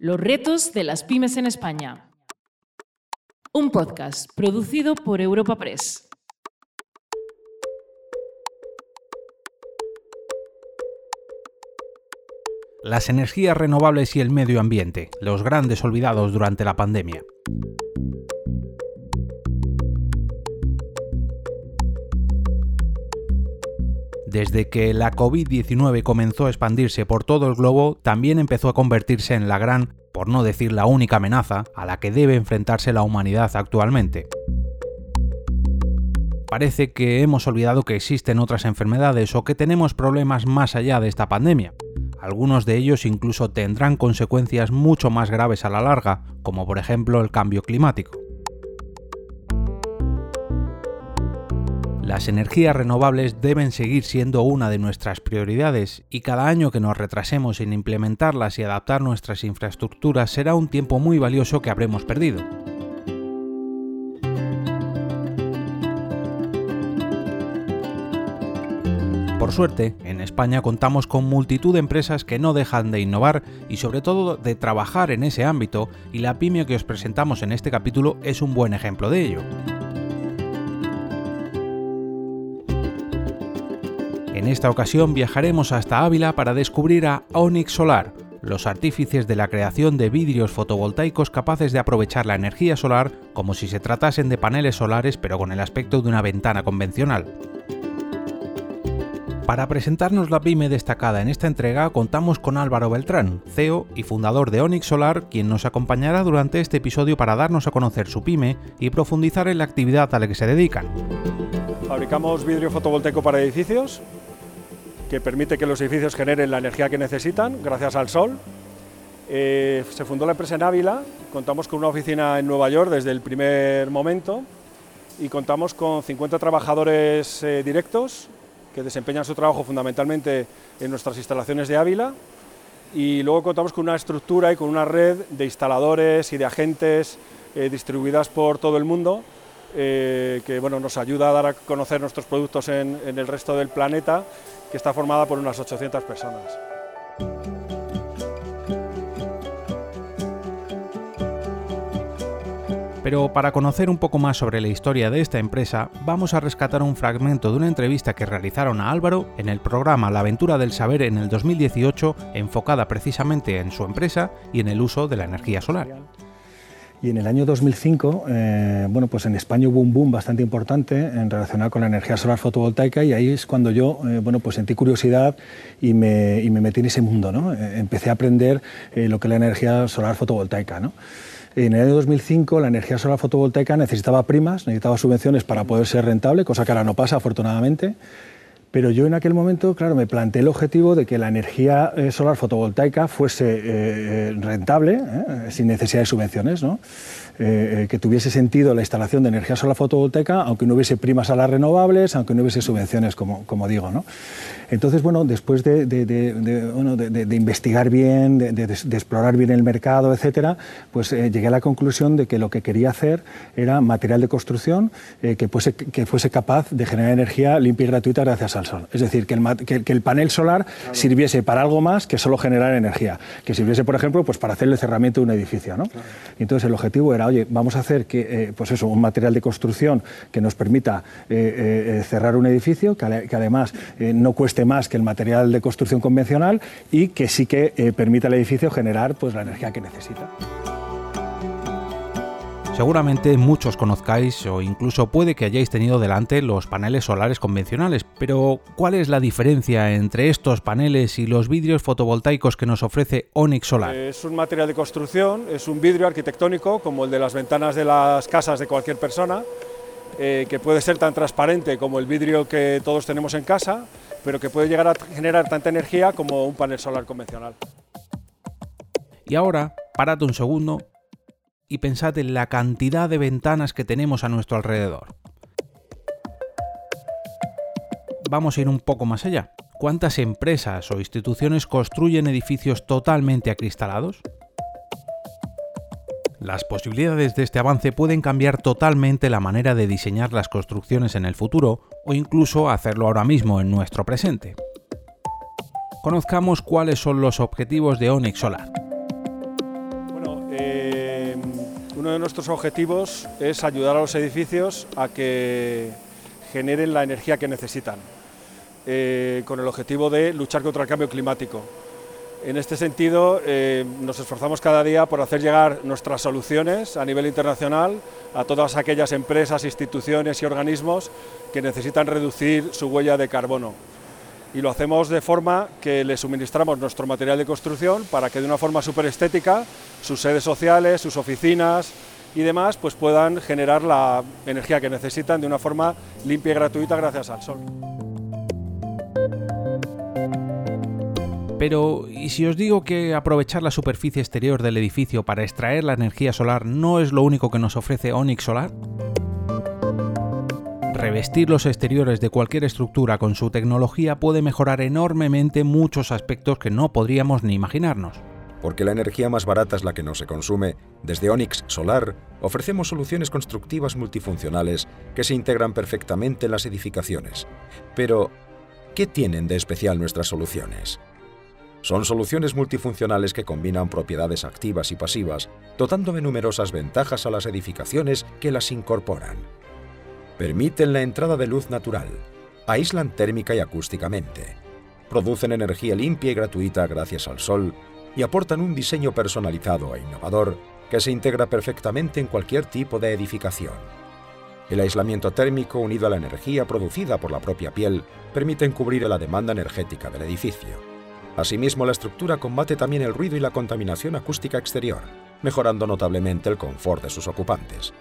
Los retos de las pymes en España. Un podcast producido por Europa Press. Las energías renovables y el medio ambiente, los grandes olvidados durante la pandemia. Desde que la COVID-19 comenzó a expandirse por todo el globo, también empezó a convertirse en la gran, por no decir la única amenaza, a la que debe enfrentarse la humanidad actualmente. Parece que hemos olvidado que existen otras enfermedades o que tenemos problemas más allá de esta pandemia. Algunos de ellos incluso tendrán consecuencias mucho más graves a la larga, como por ejemplo el cambio climático. Las energías renovables deben seguir siendo una de nuestras prioridades y cada año que nos retrasemos en implementarlas y adaptar nuestras infraestructuras será un tiempo muy valioso que habremos perdido. Por suerte, en España contamos con multitud de empresas que no dejan de innovar y sobre todo de trabajar en ese ámbito y la pyme que os presentamos en este capítulo es un buen ejemplo de ello. En esta ocasión viajaremos hasta Ávila para descubrir a Onyx Solar, los artífices de la creación de vidrios fotovoltaicos capaces de aprovechar la energía solar como si se tratasen de paneles solares pero con el aspecto de una ventana convencional. Para presentarnos la pyme destacada en esta entrega contamos con Álvaro Beltrán, CEO y fundador de Onyx Solar, quien nos acompañará durante este episodio para darnos a conocer su pyme y profundizar en la actividad a la que se dedican. Fabricamos vidrio fotovoltaico para edificios, que permite que los edificios generen la energía que necesitan gracias al sol. Eh, se fundó la empresa en Ávila, contamos con una oficina en Nueva York desde el primer momento y contamos con 50 trabajadores eh, directos que desempeñan su trabajo fundamentalmente en nuestras instalaciones de Ávila y luego contamos con una estructura y con una red de instaladores y de agentes eh, distribuidas por todo el mundo que bueno, nos ayuda a dar a conocer nuestros productos en, en el resto del planeta que está formada por unas 800 personas. Pero para conocer un poco más sobre la historia de esta empresa, vamos a rescatar un fragmento de una entrevista que realizaron a Álvaro en el programa La aventura del saber en el 2018, enfocada precisamente en su empresa y en el uso de la energía solar. Y en el año 2005, eh, bueno, pues en España hubo un boom bastante importante en relacionado con la energía solar fotovoltaica y ahí es cuando yo, eh, bueno, pues sentí curiosidad y me, y me, metí en ese mundo, ¿no? Eh, empecé a aprender lo que es la energía solar fotovoltaica, ¿no? En el año 2005 la energía solar fotovoltaica necesitaba primas, necesitaba subvenciones para poder ser rentable, cosa que ahora no pasa afortunadamente. Pero yo en aquel momento, claro, me planteé el objetivo de que la energía eh, solar fotovoltaica fuese eh, eh, rentable, sin necesidad de subvenciones, ¿no? Que tuviese sentido la instalación de energía solar fotovoltaica, aunque no hubiese primas a las renovables, aunque no hubiese subvenciones, como, como digo. ¿no? Entonces, bueno, después de, de, investigar bien, de, explorar bien el mercado, etcétera, pues eh, llegué a la conclusión de que lo que quería hacer era material de construcción eh, que, fuese, que fuese capaz de generar energía limpia y gratuita gracias al sol. Es decir, que el, que, el panel solar sirviese para algo más que solo generar energía. Que sirviese, por ejemplo, pues para hacer el cerramiento de un edificio. ¿no? entonces el objetivo era, oye, vamos a hacer que, eh, pues eso, un material de construcción que nos permita cerrar un edificio, que, además no cueste más que el material de construcción convencional y que sí que eh, permite al edificio generar pues, la energía que necesita. Seguramente muchos conozcáis o incluso puede que hayáis tenido delante los paneles solares convencionales, pero ¿cuál es la diferencia entre estos paneles y los vidrios fotovoltaicos que nos ofrece Onyx Solar? Es un material de construcción, es un vidrio arquitectónico como el de las ventanas de las casas de cualquier persona, eh, que puede ser tan transparente como el vidrio que todos tenemos en casa, pero que puede llegar a generar tanta energía como un panel solar convencional. Y ahora, parad un segundo y pensad en la cantidad de ventanas que tenemos a nuestro alrededor. Vamos a ir un poco más allá. ¿Cuántas empresas o instituciones construyen edificios totalmente acristalados? Las posibilidades de este avance pueden cambiar totalmente la manera de diseñar las construcciones en el futuro o incluso hacerlo ahora mismo en nuestro presente. Conozcamos cuáles son los objetivos de Onyx Solar. Uno de nuestros objetivos es ayudar a los edificios a que generen la energía que necesitan, eh, con el objetivo de luchar contra el cambio climático. En este sentido, eh, nos esforzamos cada día por hacer llegar nuestras soluciones a nivel internacional a todas aquellas empresas, instituciones y organismos que necesitan reducir su huella de carbono. Y lo hacemos de forma que les suministramos nuestro material de construcción para que de una forma súper estética sus sedes sociales, sus oficinas y demás pues puedan generar la energía que necesitan de una forma limpia y gratuita gracias al sol. Pero, ¿y si os digo que aprovechar la superficie exterior del edificio para extraer la energía solar no es lo único que nos ofrece Onyx Solar? Revestir los exteriores de cualquier estructura con su tecnología puede mejorar enormemente muchos aspectos que no podríamos ni imaginarnos. Porque la energía más barata es la que no se consume, desde Onyx Solar ofrecemos soluciones constructivas multifuncionales que se integran perfectamente en las edificaciones. Pero, ¿qué tienen de especial nuestras soluciones? Son soluciones multifuncionales que combinan propiedades activas y pasivas, dotando de numerosas ventajas a las edificaciones que las incorporan. Permiten la entrada de luz natural, aíslan térmica y acústicamente, producen energía limpia y gratuita gracias al sol y aportan un diseño personalizado e innovador que se integra perfectamente en cualquier tipo de edificación. El aislamiento térmico unido a la energía producida por la propia piel permiten cubrir la demanda energética del edificio. Asimismo, la estructura combate también el ruido y la contaminación acústica exterior, mejorando notablemente el confort de sus ocupantes.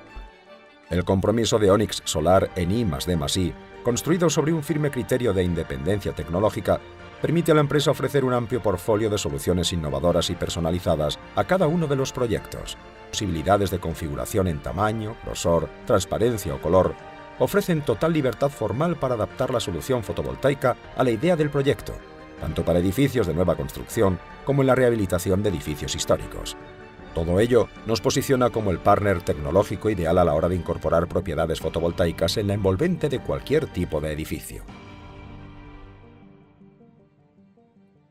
El compromiso de Onyx Solar en I D construido sobre un firme criterio de independencia tecnológica, permite a la empresa ofrecer un amplio portfolio de soluciones innovadoras y personalizadas a cada uno de los proyectos. Posibilidades de configuración en tamaño, grosor, transparencia o color ofrecen total libertad formal para adaptar la solución fotovoltaica a la idea del proyecto tanto para edificios de nueva construcción como en la rehabilitación de edificios históricos. Todo ello nos posiciona como el partner tecnológico ideal a la hora de incorporar propiedades fotovoltaicas en la envolvente de cualquier tipo de edificio.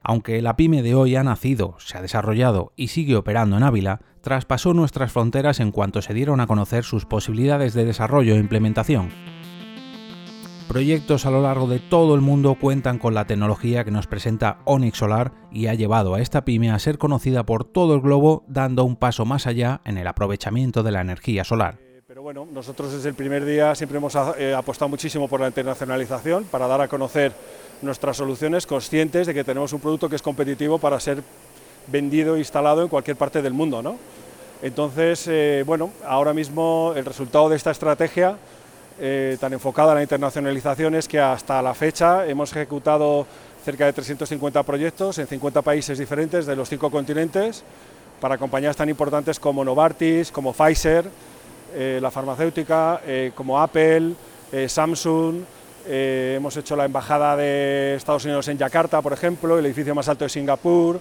Aunque la pyme de hoy ha nacido, se ha desarrollado y sigue operando en Ávila, traspasó nuestras fronteras en cuanto se dieron a conocer sus posibilidades de desarrollo e implementación. Proyectos a lo largo de todo el mundo cuentan con la tecnología que nos presenta Onyx Solar y ha llevado a esta pyme a ser conocida por todo el globo, dando un paso más allá en el aprovechamiento de la energía solar. Eh, pero bueno, nosotros desde el primer día siempre hemos eh, apostado muchísimo por la internacionalización para dar a conocer nuestras soluciones, conscientes de que tenemos un producto que es competitivo para ser vendido e instalado en cualquier parte del mundo. ¿no? Entonces, eh, bueno, ahora mismo el resultado de esta estrategia eh, tan enfocada a la internacionalización es que hasta la fecha hemos ejecutado cerca de 350 proyectos en 50 países diferentes de los cinco continentes para compañías tan importantes como Novartis, como Pfizer, eh, la farmacéutica, eh, como Apple, Samsung. hemos hecho la embajada de Estados Unidos en Yakarta, por ejemplo, el edificio más alto de Singapur.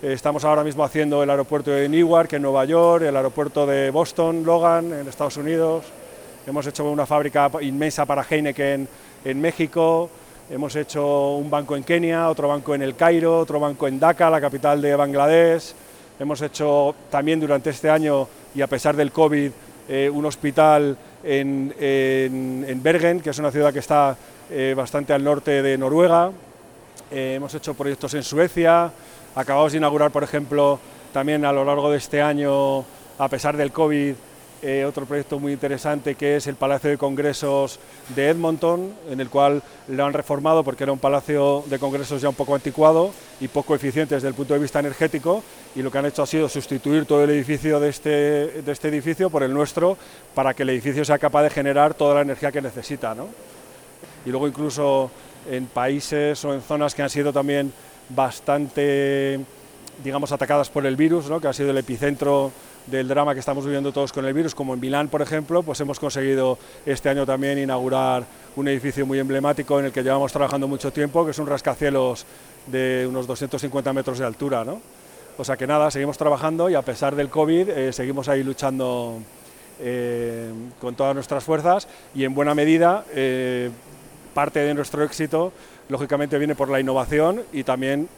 estamos ahora mismo haciendo el aeropuerto de Newark en Nueva York, el aeropuerto de Boston, Logan en Estados Unidos. Hemos hecho una fábrica inmensa para Heineken en México, hemos hecho un banco en Kenia, otro banco en El Cairo, otro banco en Dhaka, la capital de Bangladesh. Hemos hecho también durante este año, y a pesar del COVID, eh, un hospital en, Bergen, que es una ciudad que está eh, bastante al norte de Noruega. Eh, hemos hecho proyectos en Suecia. Acabamos de inaugurar, por ejemplo, también a lo largo de este año, a pesar del COVID, eh, otro proyecto muy interesante que es el Palacio de Congresos de Edmonton, en el cual lo han reformado porque era un palacio de congresos ya un poco anticuado y poco eficiente desde el punto de vista energético y lo que han hecho ha sido sustituir todo el edificio de este, de este edificio por el nuestro para que el edificio sea capaz de generar toda la energía que necesita. ¿no? Y luego incluso en países o en zonas que han sido también bastante digamos atacadas por el virus, ¿no? que ha sido el epicentro del drama que estamos viviendo todos con el virus, como en Milán, por ejemplo, pues hemos conseguido este año también inaugurar un edificio muy emblemático en el que llevamos trabajando mucho tiempo, que es un rascacielos de unos 250 metros de altura. ¿no? O sea que nada, seguimos trabajando y a pesar del COVID eh, seguimos ahí luchando eh, con todas nuestras fuerzas y en buena medida eh, parte de nuestro éxito lógicamente viene por la innovación y también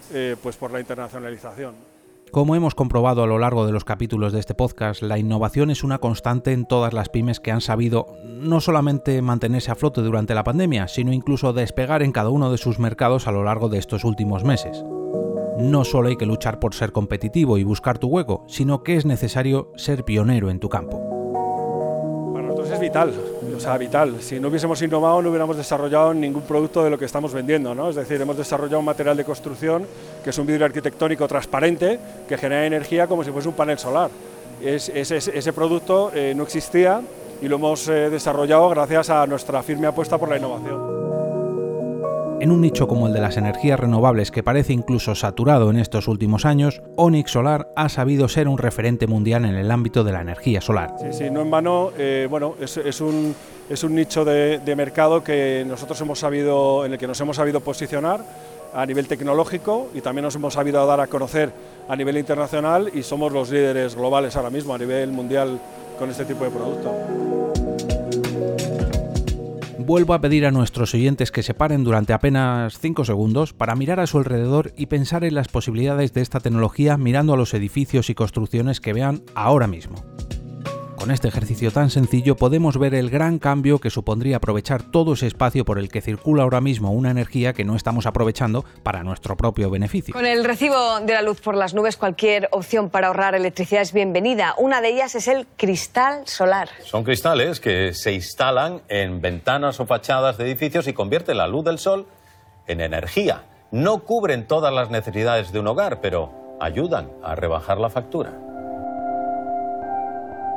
pues por la internacionalización. Como hemos comprobado a lo largo de los capítulos de este podcast, la innovación es una constante en todas las pymes que han sabido no solamente mantenerse a flote durante la pandemia, sino incluso despegar en cada uno de sus mercados a lo largo de estos últimos meses. No solo hay que luchar por ser competitivo y buscar tu hueco, sino que es necesario ser pionero en tu campo. Para nosotros es vital, o sea, vital. Si no hubiésemos innovado no hubiéramos desarrollado ningún producto de lo que estamos vendiendo, ¿no? Es decir, hemos desarrollado un material de construcción que es un vidrio arquitectónico transparente que genera energía como si fuese un panel solar. ese producto eh, no existía y lo hemos eh, desarrollado gracias a nuestra firme apuesta por la innovación. En un nicho como el de las energías renovables que parece incluso saturado en estos últimos años, Onyx Solar ha sabido ser un referente mundial en el ámbito de la energía solar. Sí, sí, no en vano, eh, bueno, es, un, es, un, nicho de, mercado que nosotros hemos sabido, en el que nos hemos sabido posicionar a nivel tecnológico y también nos hemos sabido dar a conocer a nivel internacional y somos los líderes globales ahora mismo a nivel mundial con este tipo de producto vuelvo a pedir a nuestros oyentes que se paren durante apenas 5 segundos para mirar a su alrededor y pensar en las posibilidades de esta tecnología mirando a los edificios y construcciones que vean ahora mismo. Con este ejercicio tan sencillo podemos ver el gran cambio que supondría aprovechar todo ese espacio por el que circula ahora mismo una energía que no estamos aprovechando para nuestro propio beneficio. Con el recibo de la luz por las nubes, cualquier opción para ahorrar electricidad es bienvenida. Una de ellas es el cristal solar. Son cristales que se instalan en ventanas o fachadas de edificios y convierten la luz del sol en energía. No cubren todas las necesidades de un hogar, pero ayudan a rebajar la factura.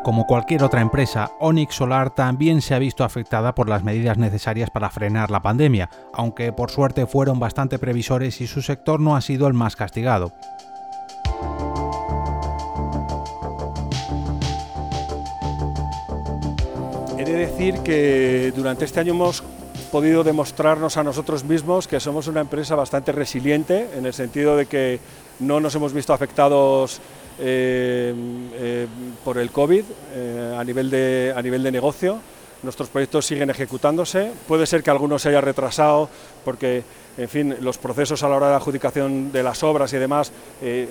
Como cualquier otra empresa, Onyx Solar también se ha visto afectada por las medidas necesarias para frenar la pandemia, aunque por suerte fueron bastante previsores y su sector no ha sido el más castigado. He de decir que durante este año hemos podido demostrarnos a nosotros mismos que somos una empresa bastante resiliente, en el sentido de que no nos hemos visto afectados eh, eh, por el COVID eh, a, nivel de, a nivel de negocio. Nuestros proyectos siguen ejecutándose. Puede ser que algunos se haya retrasado porque, en fin, los procesos a la hora de adjudicación de las obras y demás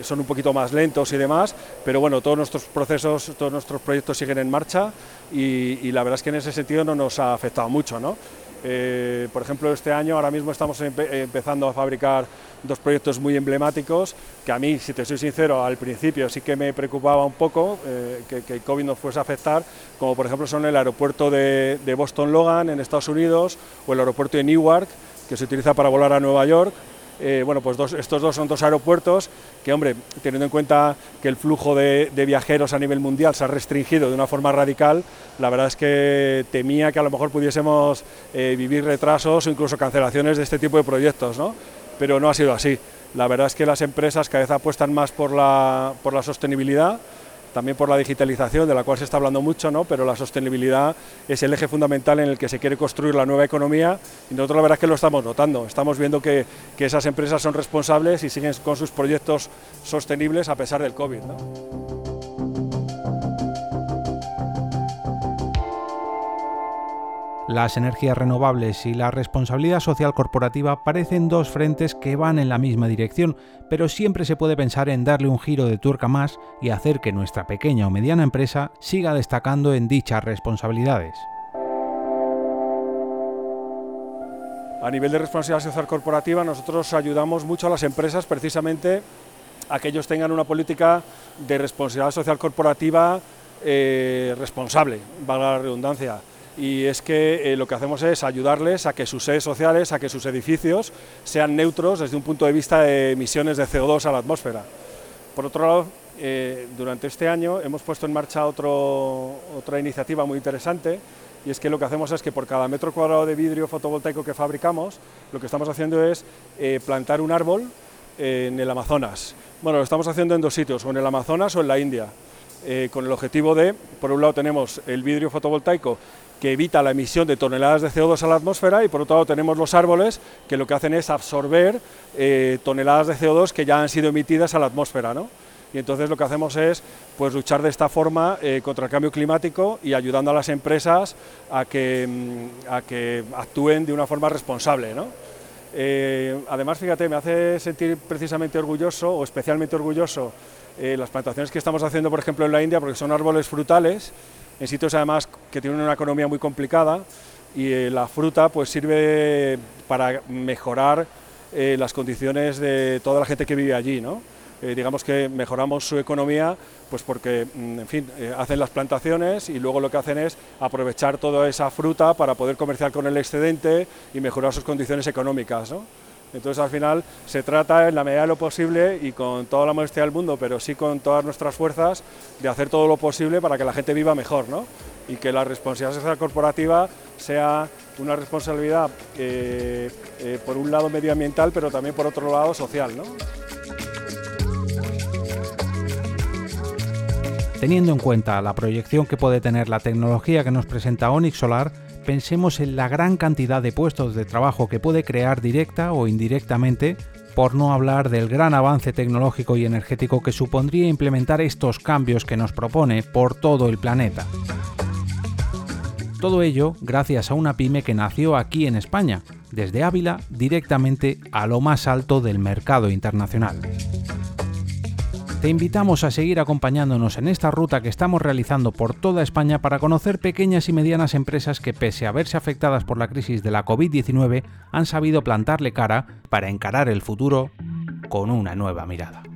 son un poquito más lentos y demás, pero bueno, todos nuestros procesos, todos nuestros proyectos siguen en marcha y, y la verdad es que en ese sentido no nos ha afectado mucho, ¿no? Eh, por ejemplo, este año ahora mismo estamos empezando a fabricar dos proyectos muy emblemáticos que a mí, si te soy sincero, al principio sí que me preocupaba un poco eh, que, el COVID nos fuese a afectar, como por ejemplo son el aeropuerto de, de Boston Logan en Estados Unidos o el aeropuerto de Newark, que se utiliza para volar a Nueva York eh, bueno, pues estos dos son dos aeropuertos que, hombre, teniendo en cuenta que el flujo de, viajeros a nivel mundial se ha restringido de una forma radical, la verdad es que temía que a lo mejor pudiésemos eh, vivir retrasos o incluso cancelaciones de este tipo de proyectos, ¿no? Pero no ha sido así. La verdad es que las empresas cada vez apuestan más por la, por la sostenibilidad también por la digitalización, de la cual se está hablando mucho, ¿no? pero la sostenibilidad es el eje fundamental en el que se quiere construir la nueva economía y nosotros la verdad es que lo estamos notando. Estamos viendo que, que esas empresas son responsables y siguen con sus proyectos sostenibles a pesar del COVID. ¿no? Las energías renovables y la responsabilidad social corporativa parecen dos frentes que van en la misma dirección, pero siempre se puede pensar en darle un giro de tuerca más y hacer que nuestra pequeña o mediana empresa siga destacando en dichas responsabilidades. A nivel de responsabilidad social corporativa, nosotros ayudamos mucho a las empresas precisamente a que ellos tengan una política de responsabilidad social corporativa eh, responsable, valga la redundancia y es que eh, lo que hacemos es ayudarles a que sus sedes sociales, a que sus edificios sean neutros desde un punto de vista de emisiones de CO2 a la atmósfera. Por otro lado, eh, durante este año hemos puesto en marcha otra iniciativa muy interesante y es que lo que hacemos es que por cada metro cuadrado de vidrio fotovoltaico que fabricamos, lo que estamos haciendo es eh, plantar un árbol en el Amazonas. Bueno, lo estamos haciendo en dos sitios, o en el Amazonas o en la India. con el objetivo de, por un lado tenemos el vidrio fotovoltaico que evita la emisión de toneladas de CO2 a la atmósfera y por otro lado tenemos los árboles que lo que hacen es absorber eh, toneladas de CO2 que ya han sido emitidas a la atmósfera. ¿no? Y entonces lo que hacemos es pues, luchar de esta forma eh, contra el cambio climático y ayudando a las empresas a que, mm, a que actúen de una forma responsable. ¿no? Eh, además, fíjate, me hace sentir precisamente orgulloso o especialmente orgulloso eh, las plantaciones que estamos haciendo, por ejemplo, en la India, porque son árboles frutales, en sitios además que tienen una economía muy complicada y eh, la fruta pues sirve para mejorar las condiciones de toda la gente que vive allí, ¿no? digamos que mejoramos su economía pues porque, mm, en fin, hacen las plantaciones y luego lo que hacen es aprovechar toda esa fruta para poder comerciar con el excedente y mejorar sus condiciones económicas. ¿no? Entonces al final se trata en la medida de lo posible y con toda la modestia del mundo, pero sí con todas nuestras fuerzas, de hacer todo lo posible para que la gente viva mejor ¿no? y que la responsabilidad corporativa sea una responsabilidad eh, eh, por un lado medioambiental, pero también por otro lado social. ¿no? Teniendo en cuenta la proyección que puede tener la tecnología que nos presenta Onyx Solar, pensemos en la gran cantidad de puestos de trabajo que puede crear directa o indirectamente, por no hablar del gran avance tecnológico y energético que supondría implementar estos cambios que nos propone por todo el planeta. Todo ello gracias a una pyme que nació aquí en España, desde Ávila directamente a lo más alto del mercado internacional. Te invitamos a seguir acompañándonos en esta ruta que estamos realizando por toda España para conocer pequeñas y medianas empresas que pese a verse afectadas por la crisis de la COVID-19 han sabido plantarle cara para encarar el futuro con una nueva mirada.